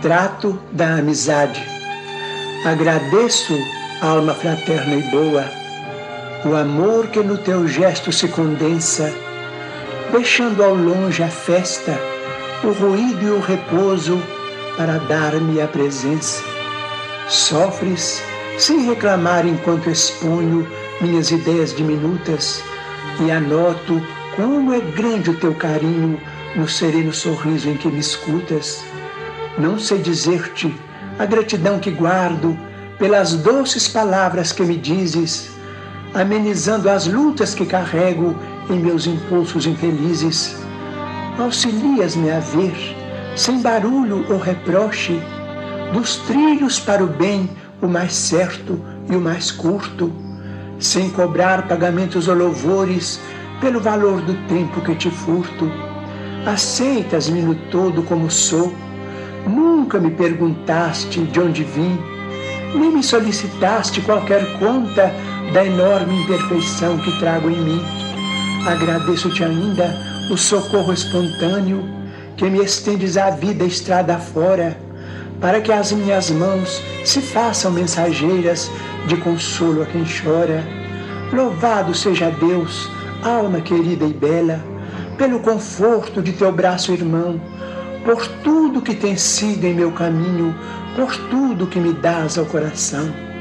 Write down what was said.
trato da amizade. Agradeço, alma fraterna e boa, o amor que no teu gesto se condensa, deixando ao longe a festa, o ruído e o repouso para dar-me a presença. Sofres sem reclamar enquanto exponho minhas ideias diminutas e anoto como é grande o teu carinho no sereno sorriso em que me escutas. Não sei dizer-te a gratidão que guardo pelas doces palavras que me dizes, amenizando as lutas que carrego em meus impulsos infelizes. Auxilias-me a ver, sem barulho ou reproche, dos trilhos para o bem o mais certo e o mais curto, sem cobrar pagamentos ou louvores pelo valor do tempo que te furto. Aceitas-me no todo como sou, nunca me perguntaste de onde vim, nem me solicitaste qualquer conta da enorme imperfeição que trago em mim. Agradeço-te ainda o socorro espontâneo que me estendes a vida estrada fora, para que as minhas mãos se façam mensageiras de consolo a quem chora. Louvado seja Deus alma querida e bela, pelo conforto de teu braço irmão, por tudo que tem sido em meu caminho, por tudo que me dás ao coração.